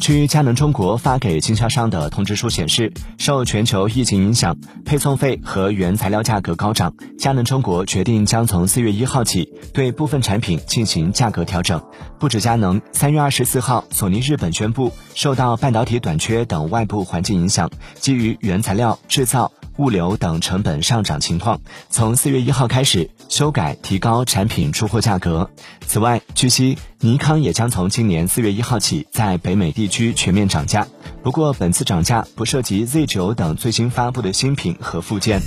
据佳能中国发给经销商的通知书显示，受全球疫情影响，配送费和原材料价格高涨，佳能中国决定将从四月一号起对部分产品进行价格调整。不止佳能，三月二十四号，索尼日本宣布，受到半导体短缺等外部环境影响，基于原材料制造。物流等成本上涨情况，从四月一号开始修改提高产品出货价格。此外，据悉，尼康也将从今年四月一号起在北美地区全面涨价。不过，本次涨价不涉及 Z 九等最新发布的新品和附件。